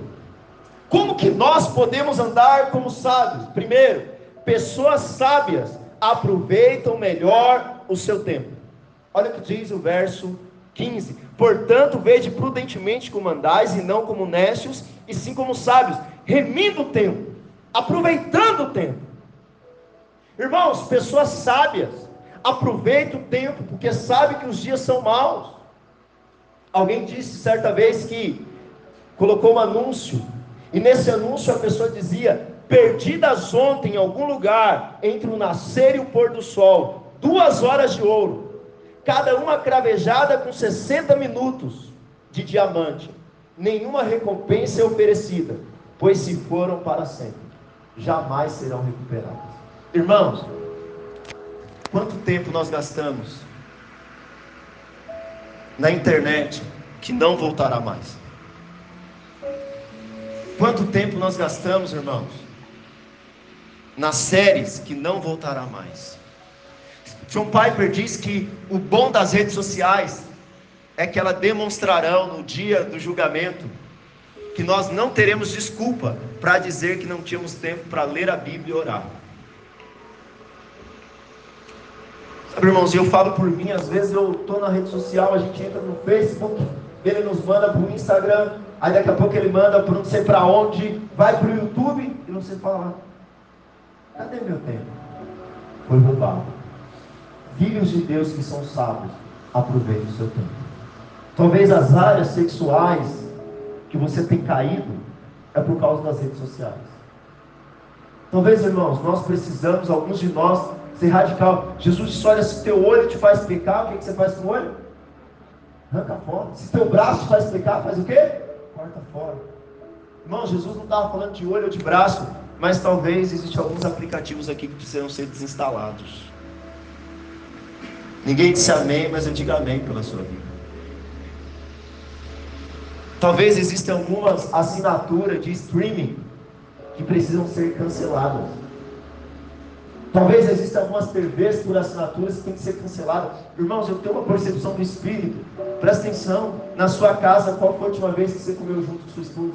Como que nós podemos andar como sábios? Primeiro, pessoas sábias aproveitam melhor o seu tempo. Olha o que diz o verso 15: Portanto, vede prudentemente como andais, e não como necios, e sim como sábios, remindo o tempo, aproveitando o tempo. Irmãos, pessoas sábias aproveitam o tempo, porque sabe que os dias são maus. Alguém disse certa vez que colocou um anúncio, e nesse anúncio a pessoa dizia: Perdidas ontem em algum lugar, entre o nascer e o pôr do sol, duas horas de ouro cada uma cravejada com 60 minutos de diamante. Nenhuma recompensa é oferecida, pois se foram para sempre, jamais serão recuperadas. Irmãos, quanto tempo nós gastamos na internet que não voltará mais? Quanto tempo nós gastamos, irmãos, nas séries que não voltará mais? John Piper diz que o bom das redes sociais é que elas demonstrarão no dia do julgamento que nós não teremos desculpa para dizer que não tínhamos tempo para ler a Bíblia e orar. Sabe, irmãos, eu falo por mim, às vezes eu estou na rede social, a gente entra no Facebook, ele nos manda para o Instagram, aí daqui a pouco ele manda para não sei para onde, vai para o YouTube e você fala: cadê meu tempo? Foi roubado filhos de Deus que são sábios, aproveite o seu tempo. Talvez as áreas sexuais que você tem caído é por causa das redes sociais. Talvez, irmãos, nós precisamos, alguns de nós, ser radical. Jesus disse: olha, se teu olho te faz pecar, o que, que você faz com o olho? Arranca fora. Se teu braço te faz pecar, faz o quê? Corta fora. Irmão, Jesus não estava falando de olho ou de braço, mas talvez existam alguns aplicativos aqui que precisam ser desinstalados. Ninguém disse amém, mas eu digo amém pela sua vida. Talvez existam algumas assinaturas de streaming que precisam ser canceladas. Talvez existam algumas TVs por assinaturas que têm que ser canceladas. Irmãos, eu tenho uma percepção do Espírito. Presta atenção. Na sua casa, qual foi a última vez que você comeu junto com sua esposa?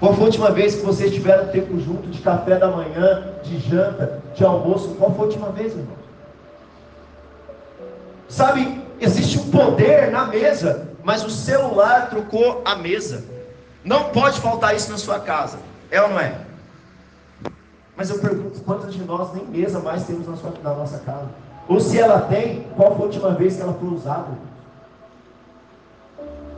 Qual foi a última vez que vocês tiveram tempo junto de café da manhã, de janta, de almoço? Qual foi a última vez, irmão? Sabe, existe um poder na mesa, mas o celular trocou a mesa. Não pode faltar isso na sua casa. É ou não é? Mas eu pergunto, quantos de nós nem mesa mais temos na, sua, na nossa casa? Ou se ela tem, qual foi a última vez que ela foi usada?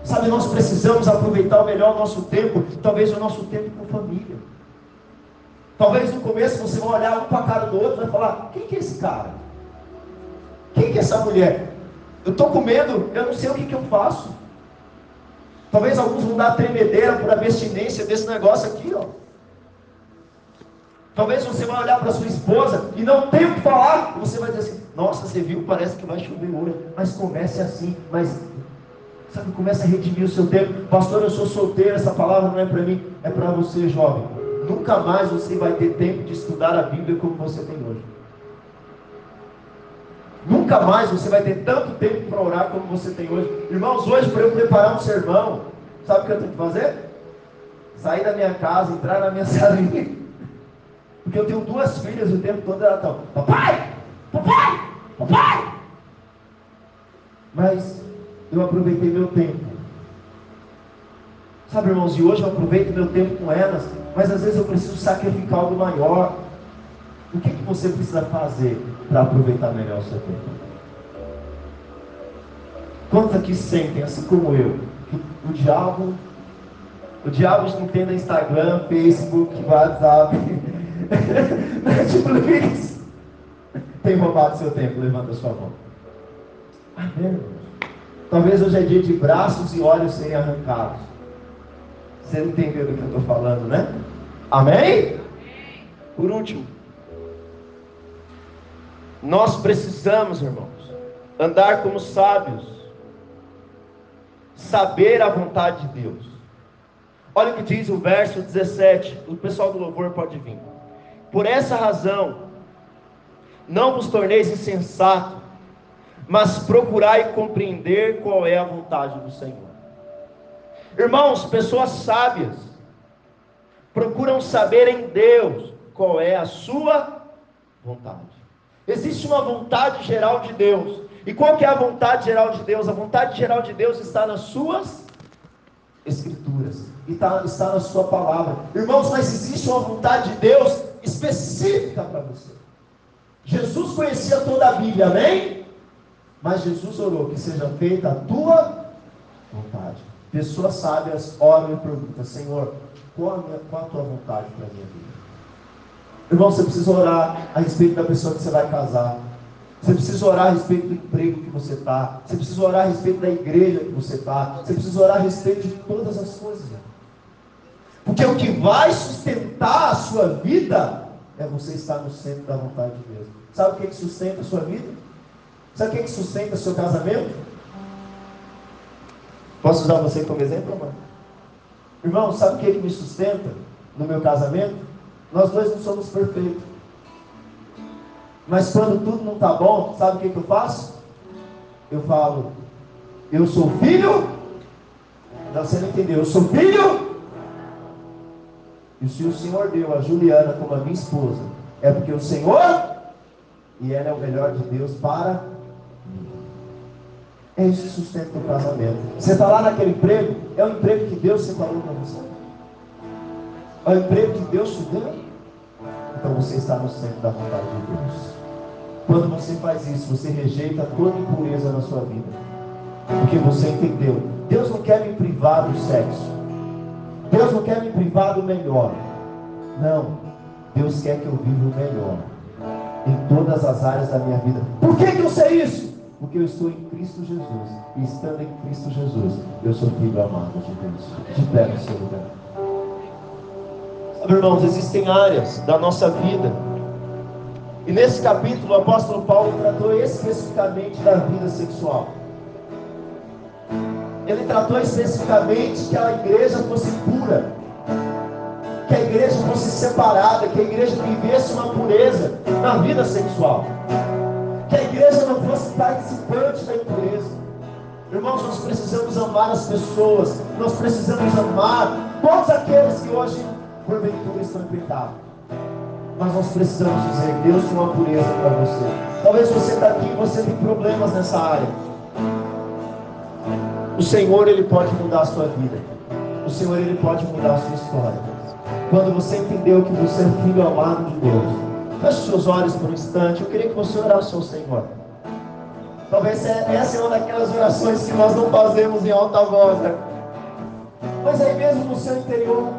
Sabe, nós precisamos aproveitar melhor o nosso tempo, talvez o nosso tempo com família. Talvez no começo você vai olhar um para a cara do outro e vai falar: quem que é esse cara? Quem que é essa mulher? Eu estou com medo, eu não sei o que, que eu faço. Talvez alguns vão dar tremedeira por abstinência desse negócio aqui, ó. Talvez você vai olhar para sua esposa e não tem o que falar, você vai dizer assim, nossa, você viu, parece que vai chover hoje, mas comece assim, mas sabe, comece a redimir o seu tempo. Pastor, eu sou solteiro, essa palavra não é para mim, é para você, jovem. Nunca mais você vai ter tempo de estudar a Bíblia como você tem hoje. Nunca mais você vai ter tanto tempo para orar como você tem hoje. Irmãos, hoje para eu preparar um sermão, sabe o que eu tenho que fazer? Sair da minha casa, entrar na minha (laughs) salinha. Porque eu tenho duas filhas e o tempo todo elas estão, papai, papai, papai. Mas eu aproveitei meu tempo. Sabe, irmãos, e hoje eu aproveito meu tempo com elas, mas às vezes eu preciso sacrificar algo maior. O que, que você precisa fazer para aproveitar melhor o seu tempo? Quantos aqui sentem, assim como eu, que o diabo, o diabo não tem Instagram, Facebook, WhatsApp, (laughs) Netflix, tem roubado seu tempo? Levanta sua mão. Amém. Talvez hoje é dia de braços e olhos serem arrancados. Você entendeu do que eu estou falando, né? Amém? Por último, Nós precisamos, irmãos, andar como sábios, saber a vontade de Deus. Olha o que diz o verso 17, o pessoal do louvor pode vir. Por essa razão, não vos torneis insensato, mas procurai compreender qual é a vontade do Senhor. Irmãos, pessoas sábias procuram saber em Deus qual é a sua vontade. Existe uma vontade geral de Deus. E qual que é a vontade geral de Deus? A vontade geral de Deus está nas suas escrituras. E está, está na sua palavra. Irmãos, mas existe uma vontade de Deus específica para você. Jesus conhecia toda a Bíblia, amém? Mas Jesus orou que seja feita a tua vontade. Pessoas sábias oram e perguntam: Senhor, qual a, minha, qual a tua vontade para a minha vida? Irmão, você precisa orar a respeito da pessoa que você vai casar. Você precisa orar a respeito do emprego que você está. Você precisa orar a respeito da igreja que você está. Você precisa orar a respeito de todas as coisas. Porque o que vai sustentar a sua vida é você estar no centro da vontade de Deus. Sabe o que, que sustenta a sua vida? Sabe o que, que sustenta o seu casamento? Posso usar você como exemplo, amor? Irmão, sabe o que, que me sustenta no meu casamento? Nós dois não somos perfeitos. Mas quando tudo não está bom, sabe o que, que eu faço? Eu falo, eu sou filho. Não, você não entendeu, eu sou filho. E se o Senhor deu a Juliana como a minha esposa, é porque o Senhor e ela é o melhor de Deus para mim. É isso que sustenta o casamento. Você está lá naquele emprego, é o emprego que Deus separou para você. O emprego que Deus te deu. Então você está no centro da vontade de Deus. Quando você faz isso, você rejeita toda impureza na sua vida. Porque você entendeu. Deus não quer me privar do sexo. Deus não quer me privar do melhor. Não. Deus quer que eu viva o melhor em todas as áreas da minha vida. Por que, que eu sei isso? Porque eu estou em Cristo Jesus. E estando em Cristo Jesus, eu sou filho amado de Deus. De pé no seu lugar. Irmãos, existem áreas da nossa vida. E nesse capítulo, o apóstolo Paulo tratou especificamente da vida sexual. Ele tratou especificamente que a igreja fosse pura que a igreja fosse separada, que a igreja vivesse uma pureza na vida sexual, que a igreja não fosse participante da impureza. Irmãos, nós precisamos amar as pessoas, nós precisamos amar todos aqueles que hoje, porventura, estão em pecado. Mas nós precisamos dizer, Deus tem uma pureza para você. Talvez você está aqui e você tem problemas nessa área. O Senhor, Ele pode mudar a sua vida. O Senhor, Ele pode mudar a sua história. Quando você entendeu que você é filho amado de Deus. Feche seus olhos por um instante. Eu queria que você orasse ao Senhor. Talvez essa é uma daquelas orações que nós não fazemos em alta voz. Né? Mas aí mesmo no seu interior.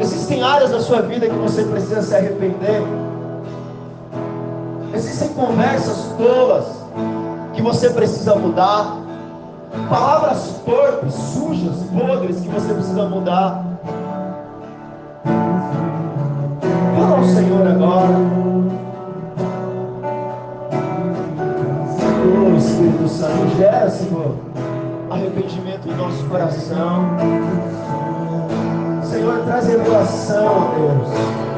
Existem áreas da sua vida que você precisa se arrepender. Existem conversas tolas que você precisa mudar. Palavras torpes, sujas, podres que você precisa mudar. Fala ao Senhor agora. Oh Espírito Santo, gera, Senhor, arrependimento no nosso coração. Senhor, traz revelação, ó Deus.